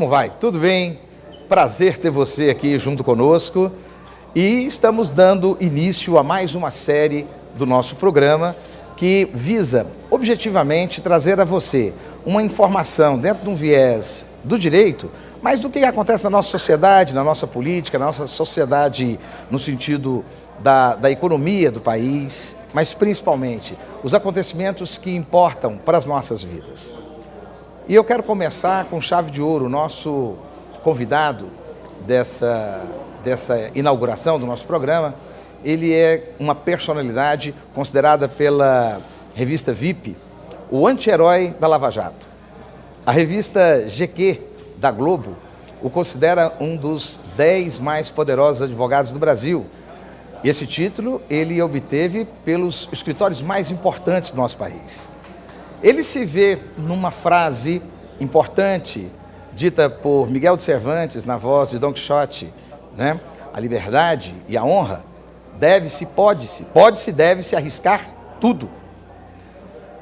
Como vai? Tudo bem? Prazer ter você aqui junto conosco. E estamos dando início a mais uma série do nosso programa que visa objetivamente trazer a você uma informação dentro de um viés do direito, mas do que acontece na nossa sociedade, na nossa política, na nossa sociedade no sentido da, da economia do país, mas principalmente os acontecimentos que importam para as nossas vidas. E eu quero começar com chave de ouro, o nosso convidado dessa, dessa inauguração do nosso programa. Ele é uma personalidade considerada pela revista VIP o anti-herói da Lava Jato. A revista GQ da Globo o considera um dos dez mais poderosos advogados do Brasil. E esse título ele obteve pelos escritórios mais importantes do nosso país. Ele se vê numa frase importante dita por Miguel de Cervantes na voz de Don Quixote, né? A liberdade e a honra deve-se, pode-se, pode-se, deve-se arriscar tudo.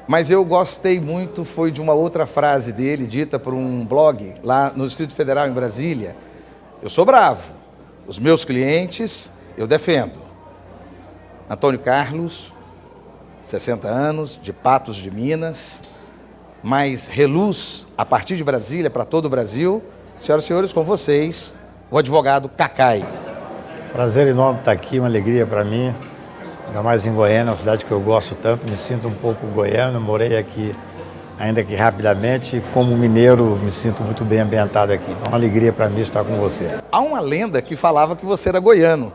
Mas eu gostei muito foi de uma outra frase dele dita por um blog lá no Distrito Federal em Brasília. Eu sou bravo. Os meus clientes eu defendo. Antônio Carlos, 60 anos, de Patos de Minas, mas reluz a partir de Brasília para todo o Brasil. Senhoras e senhores, com vocês, o advogado Cacai. Prazer enorme estar aqui, uma alegria para mim, ainda mais em Goiânia, uma cidade que eu gosto tanto, me sinto um pouco goiano, morei aqui, ainda que rapidamente, como mineiro, me sinto muito bem ambientado aqui. Então, é uma alegria para mim estar com você. Há uma lenda que falava que você era goiano.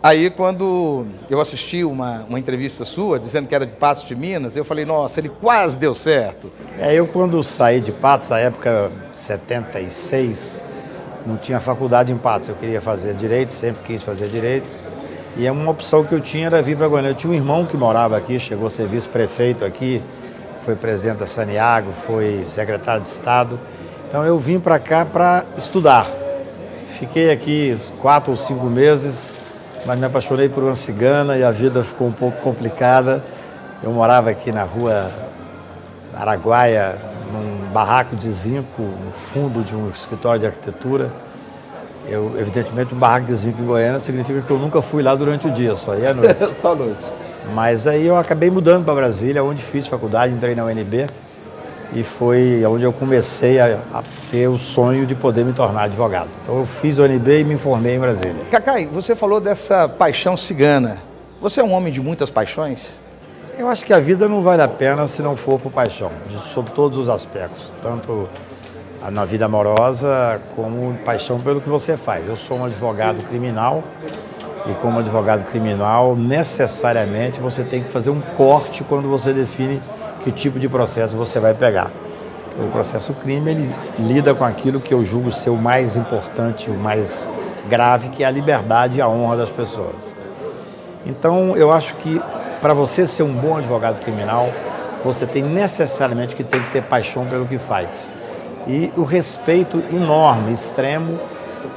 Aí, quando eu assisti uma, uma entrevista sua, dizendo que era de Patos de Minas, eu falei, nossa, ele quase deu certo. É, eu quando saí de Patos, na época 76, não tinha faculdade em Patos. Eu queria fazer direito, sempre quis fazer direito. E uma opção que eu tinha era vir para Goiânia. Eu tinha um irmão que morava aqui, chegou a ser vice-prefeito aqui, foi presidente da Saniago, foi secretário de Estado. Então eu vim para cá para estudar. Fiquei aqui quatro ou cinco meses, mas me apaixonei por uma cigana e a vida ficou um pouco complicada. Eu morava aqui na rua Araguaia, num barraco de zinco, no fundo de um escritório de arquitetura. Eu, evidentemente, um barraco de zinco em Goiânia significa que eu nunca fui lá durante o dia, só ia à noite. só à noite. Mas aí eu acabei mudando para Brasília, onde fiz faculdade, entrei na UNB e foi onde eu comecei a, a, ter o sonho de poder me tornar advogado. Então eu fiz o UNB e me formei em Brasília. Cacai, você falou dessa paixão cigana. Você é um homem de muitas paixões? Eu acho que a vida não vale a pena se não for por paixão, sob todos os aspectos, tanto na vida amorosa como paixão pelo que você faz. Eu sou um advogado criminal e como advogado criminal, necessariamente você tem que fazer um corte quando você define que tipo de processo você vai pegar. O processo crime ele lida com aquilo que eu julgo ser o mais importante, o mais grave, que é a liberdade e a honra das pessoas. Então, eu acho que para você ser um bom advogado criminal, você tem necessariamente que ter que ter paixão pelo que faz. E o respeito enorme, extremo,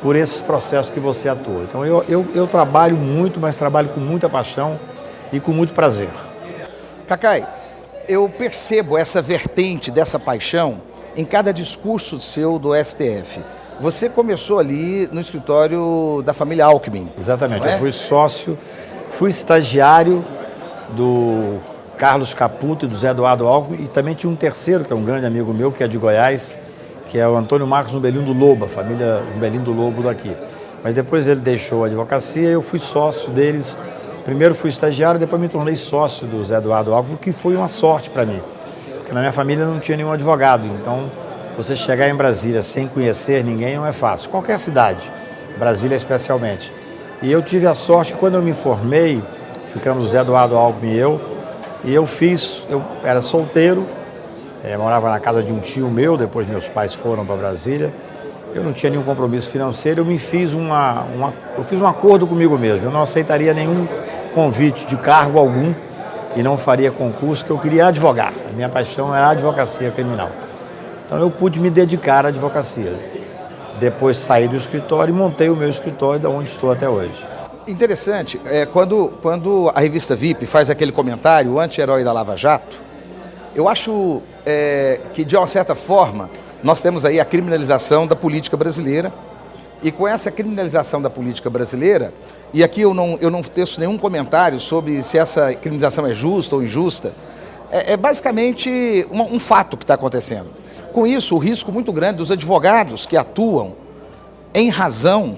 por esses processos que você atua. Então, eu, eu, eu trabalho muito, mas trabalho com muita paixão e com muito prazer. Cacai, eu percebo essa vertente dessa paixão em cada discurso seu do STF. Você começou ali no escritório da família Alckmin. Exatamente, é? eu fui sócio, fui estagiário do Carlos Caputo e do Zé Eduardo Alckmin e também tinha um terceiro, que é um grande amigo meu, que é de Goiás, que é o Antônio Marcos Umbelino do Lobo, a família Umbelino do Lobo daqui. Mas depois ele deixou a advocacia e eu fui sócio deles Primeiro fui estagiário, depois me tornei sócio do Zé Eduardo Alckmin, que foi uma sorte para mim. Porque na minha família não tinha nenhum advogado, então você chegar em Brasília sem conhecer ninguém não é fácil. Qualquer cidade, Brasília especialmente. E eu tive a sorte quando eu me formei, ficamos Zé Eduardo Alckmin e eu, e eu fiz, eu era solteiro, é, morava na casa de um tio meu, depois meus pais foram para Brasília. Eu não tinha nenhum compromisso financeiro, eu me fiz uma, uma, eu fiz um acordo comigo mesmo. Eu não aceitaria nenhum convite de cargo algum e não faria concurso, que eu queria advogar. A minha paixão era a advocacia criminal. Então eu pude me dedicar à advocacia. Depois saí do escritório e montei o meu escritório, da onde estou até hoje. interessante, é, quando, quando a revista VIP faz aquele comentário, o anti-herói da Lava Jato, eu acho é, que, de uma certa forma, nós temos aí a criminalização da política brasileira, e com essa criminalização da política brasileira, e aqui eu não, eu não teço nenhum comentário sobre se essa criminalização é justa ou injusta, é, é basicamente um, um fato que está acontecendo. Com isso, o risco muito grande dos advogados que atuam em razão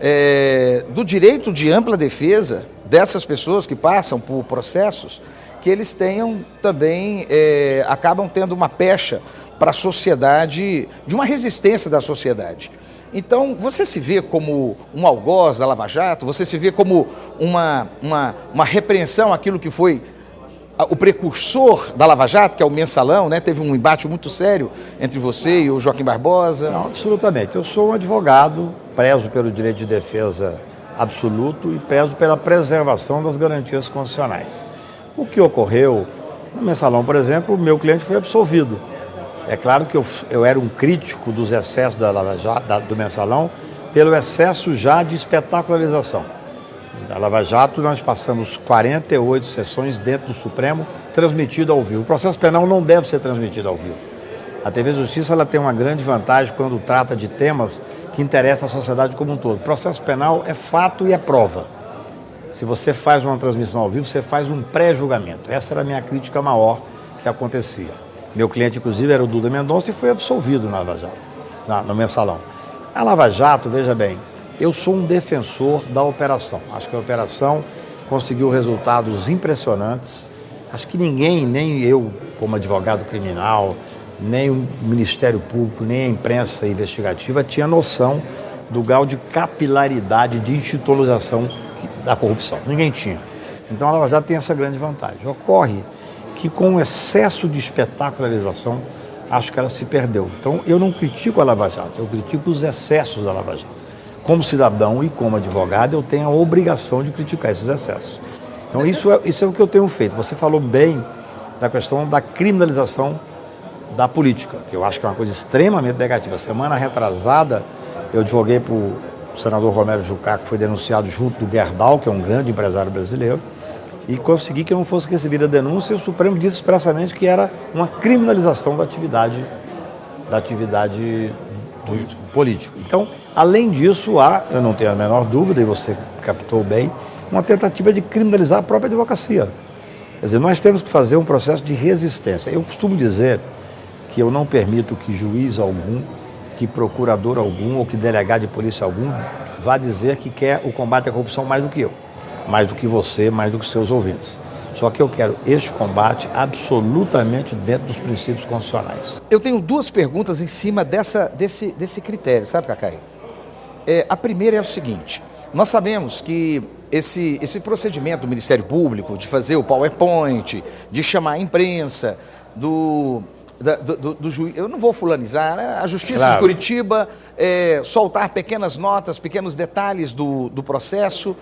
é, do direito de ampla defesa dessas pessoas que passam por processos, que eles tenham também, é, acabam tendo uma pecha para a sociedade, de uma resistência da sociedade. Então, você se vê como um algoz da Lava Jato, você se vê como uma, uma, uma repreensão àquilo que foi o precursor da Lava Jato, que é o mensalão, né? Teve um embate muito sério entre você e o Joaquim Barbosa. Não, absolutamente. Eu sou um advogado, prezo pelo direito de defesa absoluto e prezo pela preservação das garantias constitucionais. O que ocorreu no mensalão, por exemplo, o meu cliente foi absolvido. É claro que eu, eu era um crítico dos excessos da Jato, da, do mensalão, pelo excesso já de espetacularização. Da Lava Jato, nós passamos 48 sessões dentro do Supremo, transmitido ao vivo. O processo penal não deve ser transmitido ao vivo. A TV Justiça ela tem uma grande vantagem quando trata de temas que interessam a sociedade como um todo. O processo penal é fato e é prova. Se você faz uma transmissão ao vivo, você faz um pré-julgamento. Essa era a minha crítica maior que acontecia. Meu cliente, inclusive, era o Duda Mendonça e foi absolvido na Lava Jato, na, no mensalão. A Lava Jato, veja bem, eu sou um defensor da operação. Acho que a operação conseguiu resultados impressionantes. Acho que ninguém, nem eu, como advogado criminal, nem o Ministério Público, nem a imprensa investigativa tinha noção do grau de capilaridade de institucionalização da corrupção. Ninguém tinha. Então a Lava Jato tem essa grande vantagem. Ocorre que com o excesso de espetacularização, acho que ela se perdeu. Então eu não critico a Lava Jato, eu critico os excessos da Lava Jato. Como cidadão e como advogado, eu tenho a obrigação de criticar esses excessos. Então isso é, isso é o que eu tenho feito. Você falou bem da questão da criminalização da política, que eu acho que é uma coisa extremamente negativa. Semana retrasada, eu advoguei para o senador Romero Jucá, que foi denunciado junto do Gerdau, que é um grande empresário brasileiro, e consegui que não fosse recebida a denúncia e o Supremo disse expressamente que era uma criminalização da atividade da atividade político. político. Então, além disso, há, eu não tenho a menor dúvida, e você captou bem, uma tentativa de criminalizar a própria advocacia. Quer dizer, nós temos que fazer um processo de resistência. Eu costumo dizer que eu não permito que juiz algum, que procurador algum ou que delegado de polícia algum vá dizer que quer o combate à corrupção mais do que eu mais do que você, mais do que seus ouvintes. Só que eu quero este combate absolutamente dentro dos princípios constitucionais. Eu tenho duas perguntas em cima dessa, desse, desse critério, sabe, Cacai? É, a primeira é o seguinte: nós sabemos que esse, esse procedimento do Ministério Público de fazer o PowerPoint, de chamar a imprensa, do, da, do, do, juiz. Eu não vou fulanizar, né? a Justiça claro. de Curitiba é, soltar pequenas notas, pequenos detalhes do, do processo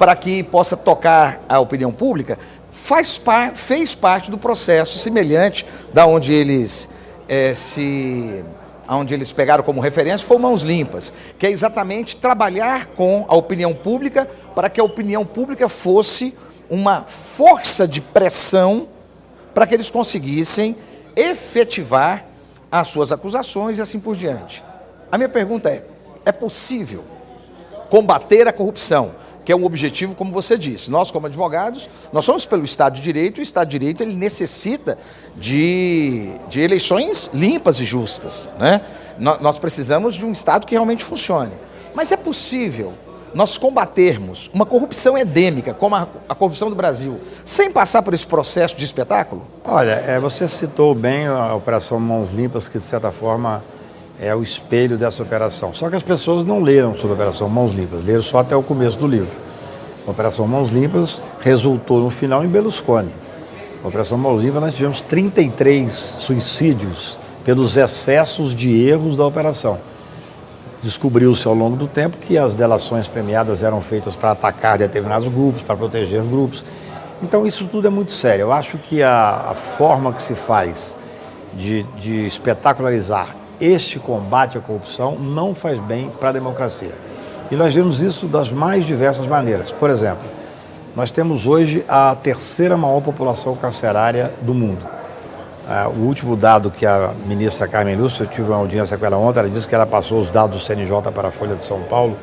para que possa tocar a opinião pública, faz par, fez parte do processo semelhante da onde eles é, se onde eles pegaram como referência foi Mãos Limpas, que é exatamente trabalhar com a opinião pública para que a opinião pública fosse uma força de pressão para que eles conseguissem efetivar as suas acusações e assim por diante. A minha pergunta é: é possível combater a corrupção que é um objetivo, como você disse. Nós, como advogados, nós somos pelo Estado de Direito e o Estado de Direito ele necessita de, de eleições limpas e justas. Né? Nós precisamos de um Estado que realmente funcione. Mas é possível nós combatermos uma corrupção endêmica, como a, a, corrupção do Brasil, sem passar por esse processo de espetáculo? Olha, é, você citou bem a Operação Mãos Limpas, que de certa forma é o espelho dessa operação. Só que as pessoas não leram sobre a Operação Mãos Limpas, leram só até o começo do livro. A Operação Mãos Limpas resultou no final em Berlusconi. A Operação Mãos Limpas nós tivemos 33 suicídios pelos excessos de erros da operação. Descobriu-se ao longo do tempo que as delações premiadas eram feitas para atacar determinados grupos, para proteger grupos. Então isso tudo é muito sério. Eu acho que a, a forma que se faz de, de espetacularizar este combate à corrupção não faz bem para a democracia. E nós vemos isso das mais diversas maneiras. Por exemplo, nós temos hoje a terceira maior população carcerária do mundo. Uh, o último dado que a ministra Carmen Lúcia, eu tive uma audiência com ela ontem, ela disse que ela passou os dados do CNJ para a Folha de São Paulo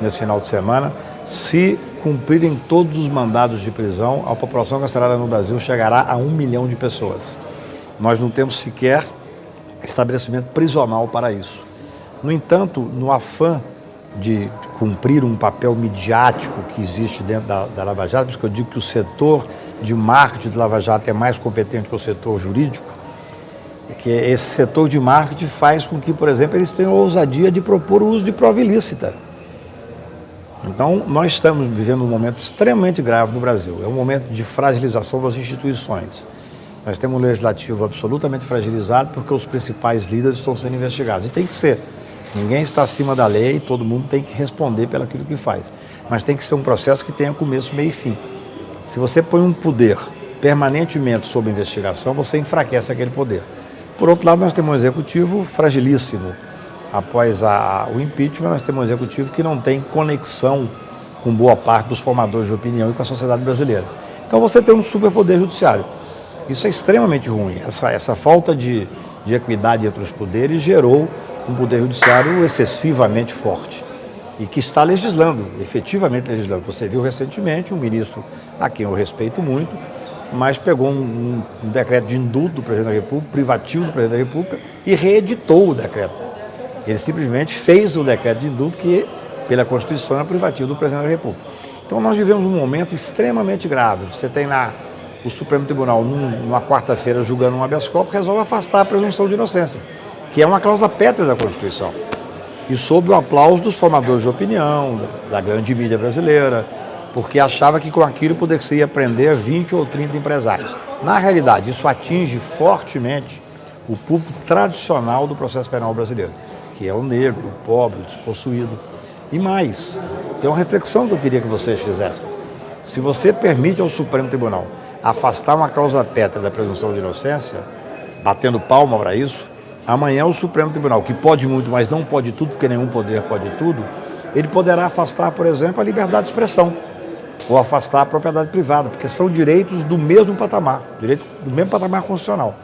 nesse final de semana. Se cumprirem todos os mandados de prisão, a população carcerária no Brasil chegará a um milhão de pessoas. Nós não temos sequer estabelecimento prisional para isso. No entanto, no afã de cumprir um papel midiático que existe dentro da, da Lava Jato, porque eu digo que o setor de marketing do Lava Jato é mais competente que o setor jurídico, é que esse setor de marketing faz com que, por exemplo, eles tenham a ousadia de propor o uso de prova ilícita. Então, nós estamos vivendo um momento extremamente grave no Brasil. É um momento de fragilização das instituições. Nós temos um legislativo absolutamente fragilizado porque os principais líderes estão sendo investigados. E tem que ser. Ninguém está acima da lei, todo mundo tem que responder pelo aquilo que faz. Mas tem que ser um processo que tenha começo, meio e fim. Se você põe um poder permanentemente sob investigação, você enfraquece aquele poder. Por outro lado, nós temos um executivo fragilíssimo. Após a, o impeachment, nós temos um executivo que não tem conexão com boa parte dos formadores de opinião e com a sociedade brasileira. Então você tem um superpoder judiciário. Isso é extremamente ruim. Essa, essa falta de, de equidade entre os poderes gerou um poder judiciário excessivamente forte e que está legislando, efetivamente legislando. Você viu recentemente um ministro a quem eu respeito muito, mas pegou um, um, decreto de indulto do presidente da República, privativo do presidente da República, e reeditou o decreto. Ele simplesmente fez o decreto de indulto que, pela Constituição, é privativo do presidente da República. Então nós vivemos um momento extremamente grave. Você tem lá o Supremo Tribunal, num, numa quarta-feira, julgando um habeas corpus, resolve afastar a presunção de inocência, que é uma cláusula pétrea da Constituição e sob o aplauso dos formadores de opinião, da, da grande mídia brasileira, porque achava que com aquilo poderia prender 20 ou 30 empresários. Na realidade, isso atinge fortemente o público tradicional do processo penal brasileiro, que é o negro, o pobre, o despossuído. E mais, tem uma reflexão que eu queria que vocês fizessem. Se você permite ao Supremo Tribunal afastar uma causa pétrea da presunção de inocência, batendo palma para isso, Amanhã o Supremo Tribunal, que pode muito, mas não pode tudo, porque nenhum poder pode tudo, ele poderá afastar, por exemplo, a liberdade de expressão ou afastar a propriedade privada, porque são direitos do mesmo patamar, direito do mesmo patamar constitucional.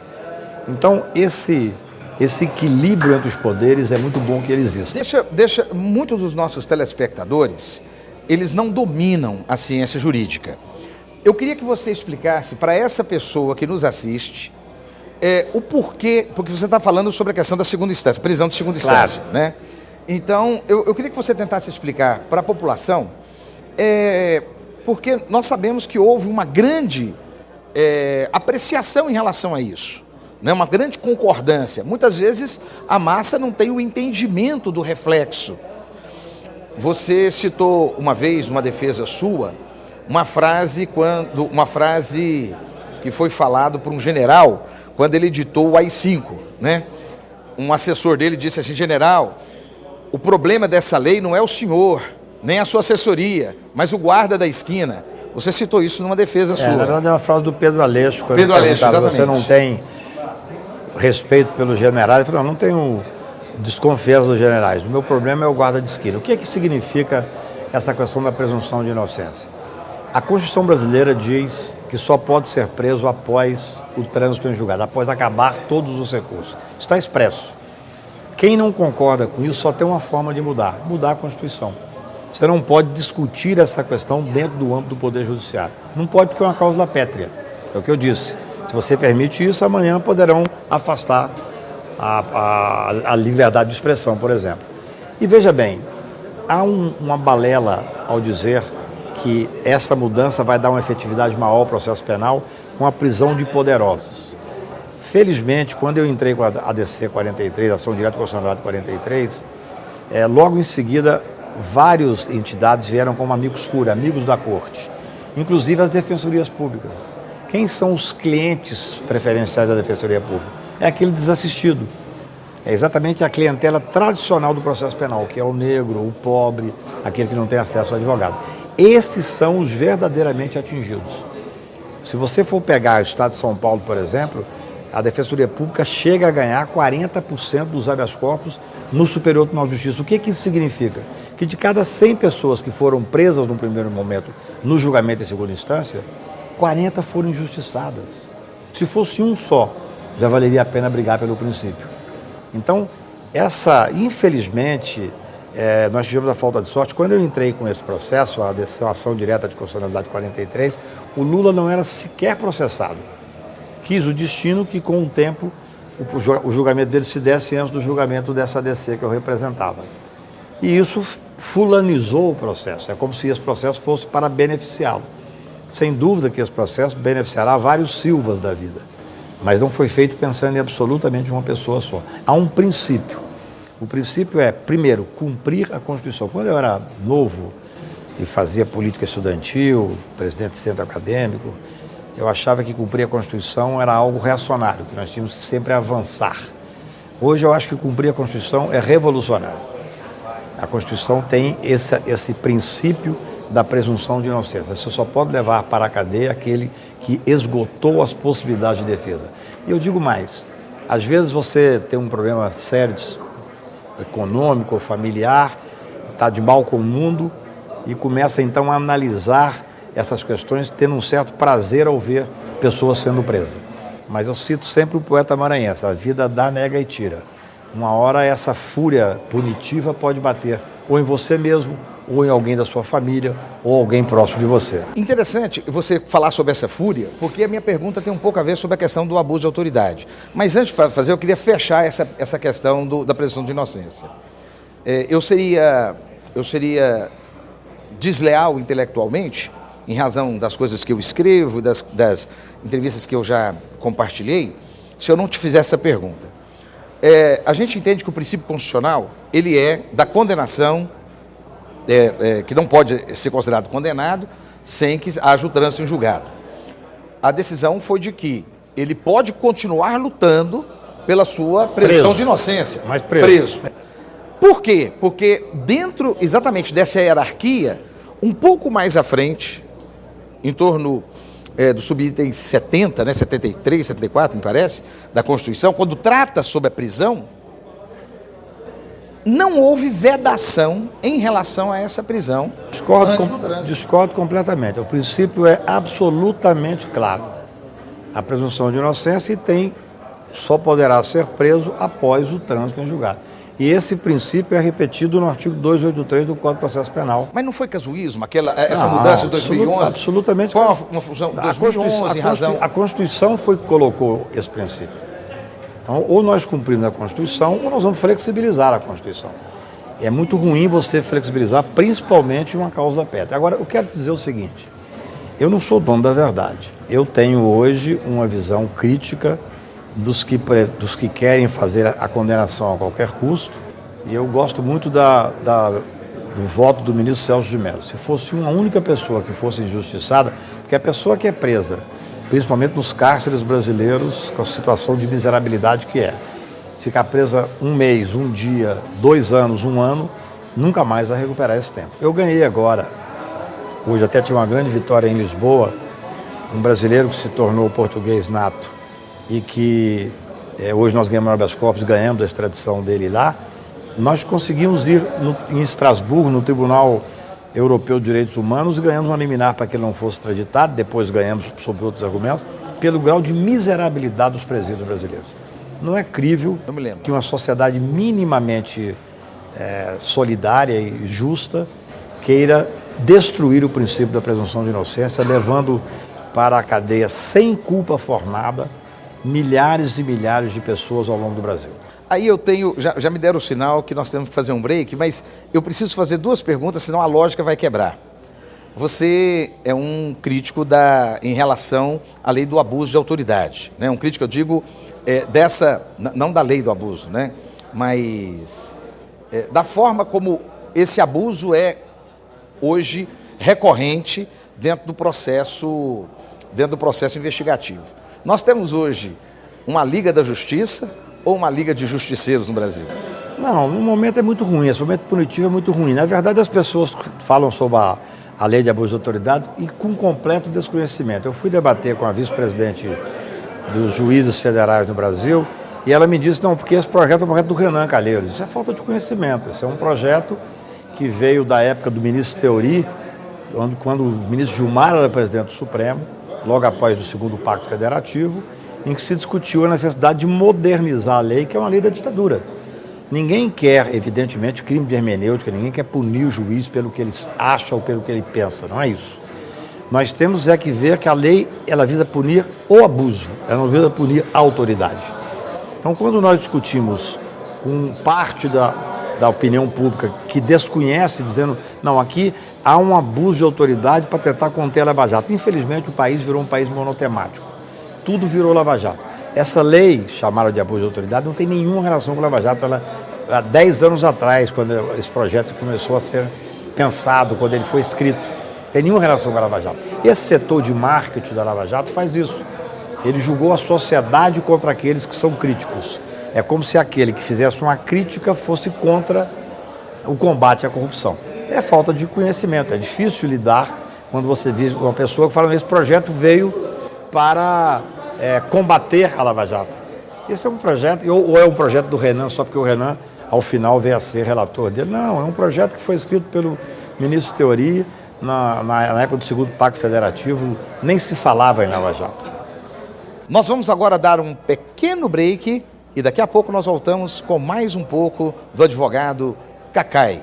Então, esse esse equilíbrio entre os poderes é muito bom que ele exista. Deixa, deixa, muitos dos nossos telespectadores, eles não dominam a ciência jurídica. Eu queria que você explicasse para essa pessoa que nos assiste, é, o porquê, porque você está falando sobre a questão da segunda instância, prisão de segunda claro. instância, né? Então, eu, eu, queria que você tentasse explicar para a população, é, porque nós sabemos que houve uma grande é, apreciação em relação a isso, né? uma grande concordância. Muitas vezes a massa não tem o entendimento do reflexo. Você citou uma vez, uma defesa sua, uma frase quando uma frase que foi falado por um general quando ele editou o AI-5, né? Um assessor dele disse assim, general, o problema dessa lei não é o senhor, nem a sua assessoria, mas o guarda da esquina. Você citou isso numa defesa é, sua. Na verdade é uma frase do Pedro Aleixo. Pedro Aleixo, exatamente. Você não tem respeito pelos generais? Eu falei, não, não tenho desconfiança dos generais. O meu problema é o guarda de esquina. O que é que significa essa questão da presunção de inocência? A Constituição brasileira diz que só pode ser preso após o trânsito em julgado, após acabar todos os recursos. Está expresso. Quem não concorda com isso só tem uma forma de mudar: mudar a Constituição. Você não pode discutir essa questão dentro do âmbito do Poder Judiciário. Não pode porque é uma cláusula pétrea. É o que eu disse. Se você permite isso, amanhã poderão afastar a, a, a liberdade de expressão, por exemplo. E veja bem, há um, uma balela ao dizer que essa mudança vai dar uma efetividade maior ao processo penal com a prisão de poderosos. Felizmente, quando eu entrei com a ADC 43, Ação Direta Constitucionalidade 43, é, logo em seguida, várias entidades vieram como amigos cura, amigos da corte, inclusive as defensorias públicas. Quem são os clientes preferenciais da defensoria pública? É aquele desassistido. É exatamente a clientela tradicional do processo penal, que é o negro, o pobre, aquele que não tem acesso ao advogado. Esses são os verdadeiramente atingidos. Se você for pegar o Estado de São Paulo, por exemplo, a Defensoria Pública chega a ganhar 40% dos habeas corpus no Superior Tribunal de Justiça. O que, que isso significa? que de cada 100 pessoas que foram presas no primeiro momento no julgamento em segunda instância, 40 foram injustiçadas. Se fosse um só, já valeria a pena brigar pelo princípio. Então, essa, infelizmente, é, nós tivemos a falta de sorte. Quando eu entrei com esse processo, a decisão ação direta de constitucionalidade 43, o Lula não era sequer processado. Quis o destino que, com o tempo, o julgamento dele se desse antes do julgamento dessa ADC que eu representava. E isso fulanizou o processo. É como se esse processo fosse para beneficiá-lo. Sem dúvida que esse processo beneficiará vários Silvas da vida, mas não foi feito pensando em absolutamente uma pessoa só. Há um princípio. O princípio é, primeiro, cumprir a Constituição. Quando eu era novo e fazia política estudantil, presidente de centro acadêmico, eu achava que cumprir a Constituição era algo reacionário, que nós tínhamos que sempre avançar. Hoje eu acho que cumprir a Constituição é revolucionário. A Constituição tem esse, esse princípio da presunção de inocência. Você só pode levar para a cadeia aquele que esgotou as possibilidades de defesa. E eu digo mais: às vezes você tem um problema sério econômico ou familiar, está de mal com o mundo e começa então a analisar essas questões, tendo um certo prazer ao ver pessoas sendo presas. Mas eu cito sempre o poeta maranhense: a vida dá, nega e tira. Uma hora essa fúria punitiva pode bater ou em você mesmo, ou em alguém da sua família, ou alguém próximo de você. Interessante você falar sobre essa fúria, porque a minha pergunta tem um pouco a ver sobre a questão do abuso de autoridade. Mas antes de fazer, eu queria fechar essa, essa questão do, da presunção de inocência. É, eu, seria, eu seria desleal intelectualmente, em razão das coisas que eu escrevo, das, das entrevistas que eu já compartilhei, se eu não te fizesse essa pergunta é, a gente entende que o princípio constitucional ele é da condenação, é, é, que não pode ser considerado condenado sem que haja o trânsito em julgado. A decisão foi de que ele pode continuar lutando pela sua presunção de inocência. Mas preso. preso. Por quê? Porque dentro exatamente dessa hierarquia, um pouco mais à frente, em torno é, do subitem 70, né, 73, 74, me parece, da Constituição, quando trata sobre a prisão, não houve vedação em relação a essa prisão. Discordo, com, discordo completamente. O princípio é absolutamente claro. A presunção de inocência e tem só poderá ser preso após o trânsito em julgado. E esse princípio é repetido no artigo 283 do Código de Processo Penal. Mas não foi casuísmo aquela, essa ah, mudança de 2011? Absolutamente. Foi uma, uma fusão de 2011 em razão... A Constituição foi que colocou esse princípio. Então, ou nós cumprimos a Constituição, ou nós vamos flexibilizar a Constituição. É muito ruim você flexibilizar, principalmente uma causa pétrea. Agora, eu quero dizer o seguinte: eu não sou dono da verdade. Eu tenho hoje uma visão crítica dos que, dos que querem fazer a condenação a qualquer custo. E eu gosto muito da, da, do voto do ministro Celso de Mello. Se fosse uma única pessoa que fosse injustiçada, porque a pessoa que é presa, principalmente nos cárceres brasileiros, com a situação de miserabilidade que é, ficar presa um mês, um dia, dois anos, um ano, nunca mais vai recuperar esse tempo. Eu ganhei agora, hoje até tive uma grande vitória em Lisboa, um brasileiro que se tornou português nato e que é, hoje nós ganhamos habeas corpus, ganhamos a extradição dele lá, nós conseguimos ir no, em Estrasburgo, no Tribunal Europeu de Direitos Humanos, e ganhamos uma liminar para que ele não fosse extraditado, depois ganhamos sob outros argumentos, pelo grau de miserabilidade dos presídios brasileiros. Não é crível que uma sociedade minimamente é, solidária e justa queira destruir o princípio da presunção de inocência, levando para a cadeia sem culpa formada milhares e milhares de pessoas ao longo do Brasil. Aí eu tenho, já, já me deram o sinal que nós temos que fazer um break, mas eu preciso fazer duas perguntas, senão a lógica vai quebrar. Você é um crítico da, em relação à lei do abuso de autoridade, né? Um crítico, eu digo, é, dessa, não da lei do abuso, né? Mas é, da forma como esse abuso é hoje recorrente dentro do processo, dentro do processo investigativo. Nós temos hoje uma Liga da Justiça ou uma Liga de Justiceiros no Brasil? Não, no momento é muito ruim, esse momento punitivo é muito ruim. Na verdade, as pessoas falam sobre a, a lei de abuso de autoridade e com completo desconhecimento. Eu fui debater com a vice-presidente dos juízes federais no Brasil e ela me disse, não, porque esse projeto é um projeto do Renan Calheiros. Isso é falta de conhecimento, esse é um projeto que veio da época do ministro Teori, quando, quando o ministro Gilmar era presidente do Supremo, logo após o segundo Pacto Federativo, em que se discutiu a necessidade de modernizar a lei, que é uma lei da ditadura. Ninguém quer, evidentemente, crime de hermenêutica, ninguém quer punir o juiz pelo que ele acha ou pelo que ele pensa, não é isso. Nós temos é que ver que a lei, ela visa punir o abuso, ela não visa punir a autoridade. Então, quando nós discutimos com parte da, da opinião pública que desconhece, dizendo, não, aqui há um abuso de autoridade para tentar conter a Lava Jato. Infelizmente, o país virou um país monotemático. Tudo virou Lava Jato. Essa lei, chamada de abuso de autoridade, não tem nenhuma relação com Lava Jato. Ela, há 10 anos atrás, quando esse projeto começou a ser pensado, quando ele foi escrito, tem nenhuma relação com a Lava Jato. Esse setor de marketing da Lava Jato faz isso. Ele julgou a sociedade contra aqueles que são críticos. É como se aquele que fizesse uma crítica fosse contra o combate à corrupção. É falta de conhecimento, é difícil lidar quando você vê uma pessoa que fala esse projeto veio para é, combater a Lava Jato. Esse é um projeto, ou, ou é um projeto do Renan, só porque o Renan, ao final, veio a ser relator dele. Não, é um projeto que foi escrito pelo ministro Teoria, na, na, na época do segundo Pacto Federativo, nem se falava em Lava Jato. Nós vamos agora dar um pequeno break e daqui a pouco nós voltamos com mais um pouco do advogado Cacai.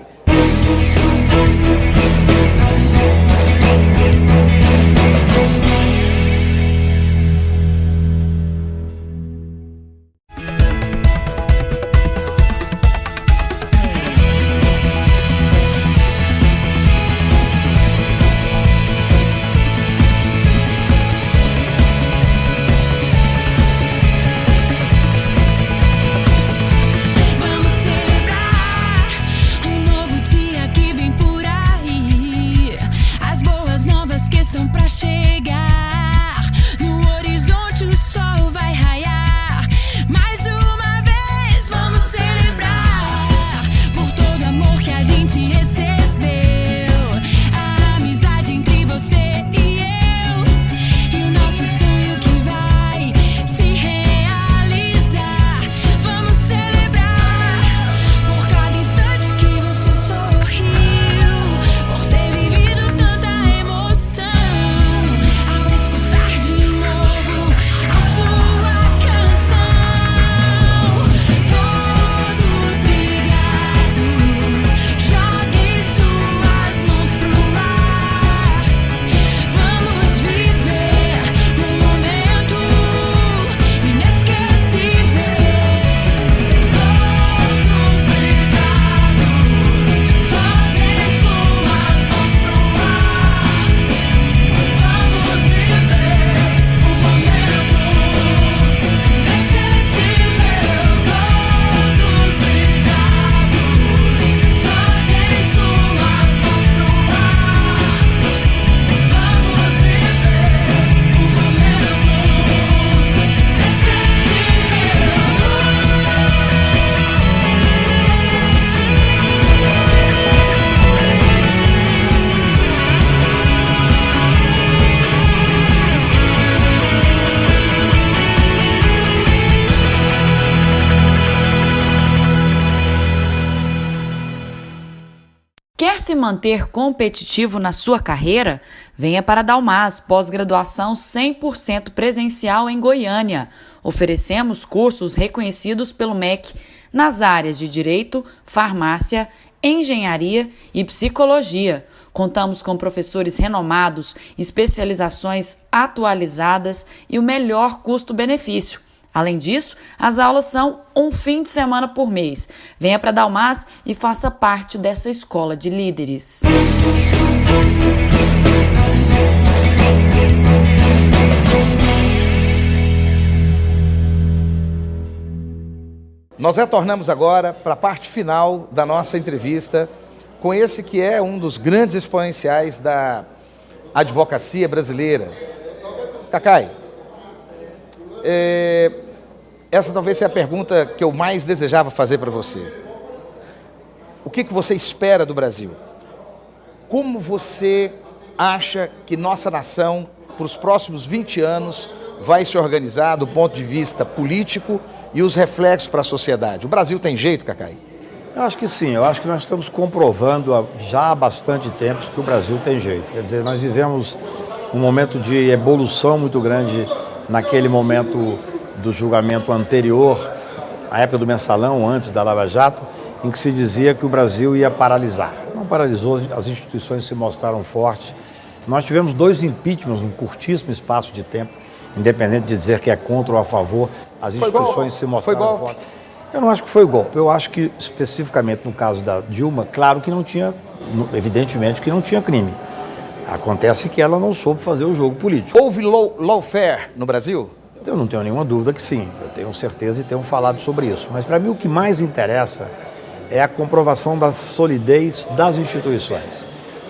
Manter competitivo na sua carreira? Venha para Dalmas, pós-graduação 100% presencial em Goiânia. Oferecemos cursos reconhecidos pelo MEC nas áreas de Direito, Farmácia, Engenharia e Psicologia. Contamos com professores renomados, especializações atualizadas e o melhor custo-benefício. Além disso, as aulas são um fim de semana por mês. Venha para Dalmas e faça parte dessa escola de líderes. Nós retornamos agora para a parte final da nossa entrevista com esse que é um dos grandes exponenciais da advocacia brasileira. Cacai, é, essa talvez seja a pergunta que eu mais desejava fazer para você. O que, que você espera do Brasil? Como você acha que nossa nação, para os próximos 20 anos, vai se organizar do ponto de vista político e os reflexos para a sociedade? O Brasil tem jeito, Cacai? Eu acho que sim, eu acho que nós estamos comprovando já há bastante tempo que o Brasil tem jeito. Quer dizer, nós vivemos um momento de evolução muito grande naquele momento do julgamento anterior, a época do mensalão, antes da Lava Jato, em que se dizia que o Brasil ia paralisar. Não paralisou, as instituições se mostraram fortes. Nós tivemos dois impeachments num curtíssimo espaço de tempo, independente de dizer que é contra ou a favor, as instituições se mostraram fortes. Eu não acho que foi golpe. Eu acho que, especificamente no caso da Dilma, claro que não tinha, evidentemente que não tinha crime. Acontece que ela não soube fazer o jogo político. Houve lawfare no Brasil? Eu não tenho nenhuma dúvida que sim. Eu tenho certeza e tenho falado sobre isso. Mas para mim o que mais interessa é a comprovação da solidez das instituições.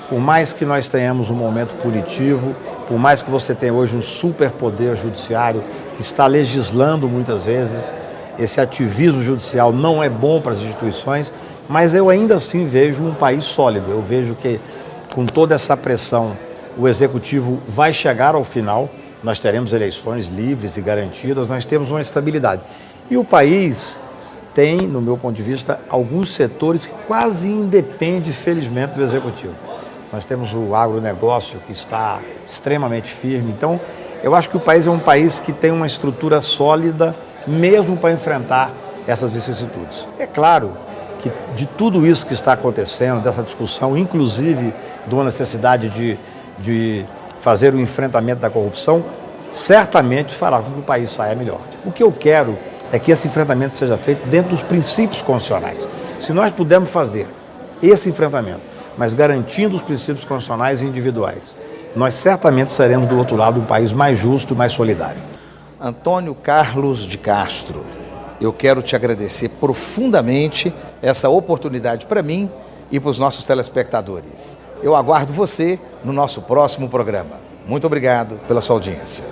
Por mais que nós tenhamos um momento punitivo, por mais que você tenha hoje um superpoder judiciário que está legislando muitas vezes, esse ativismo judicial não é bom para as instituições, mas eu ainda assim vejo um país sólido. Eu vejo que com toda essa pressão, o executivo vai chegar ao final, nós teremos eleições livres e garantidas, nós temos uma estabilidade. E o país tem, no meu ponto de vista, alguns setores que quase independem, felizmente, do executivo. Nós temos o agronegócio que está extremamente firme. Então, eu acho que o país é um país que tem uma estrutura sólida, mesmo para enfrentar essas vicissitudes. É claro que de tudo isso que está acontecendo, dessa discussão, inclusive de uma necessidade de, de fazer o enfrentamento da corrupção, certamente fará com que o país saia melhor. O que eu quero é que esse enfrentamento seja feito dentro dos princípios constitucionais. Se nós pudermos fazer esse enfrentamento, mas garantindo os princípios constitucionais individuais, nós certamente seremos do outro lado um país mais justo e mais solidário. Antônio Carlos de Castro, eu quero te agradecer profundamente essa oportunidade para mim e para os nossos telespectadores. Eu aguardo você no nosso próximo programa. Muito obrigado pela sua audiência.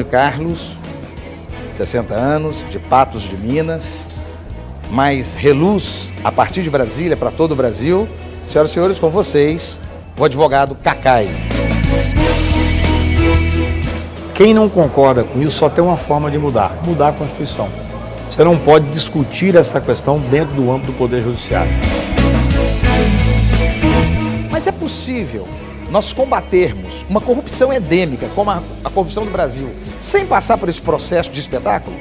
Antônio Carlos, 60 anos, de Patos de Minas, mais reluz a partir de Brasília para todo o Brasil. Senhoras e senhores, com vocês, o advogado Cacai. Quem não concorda com isso só tem uma forma de mudar: mudar a Constituição. Você não pode discutir essa questão dentro do âmbito do Poder Judiciário. Mas é possível nós combatermos uma corrupção endêmica, como a, a corrupção do Brasil, sem passar por esse processo de espetáculo?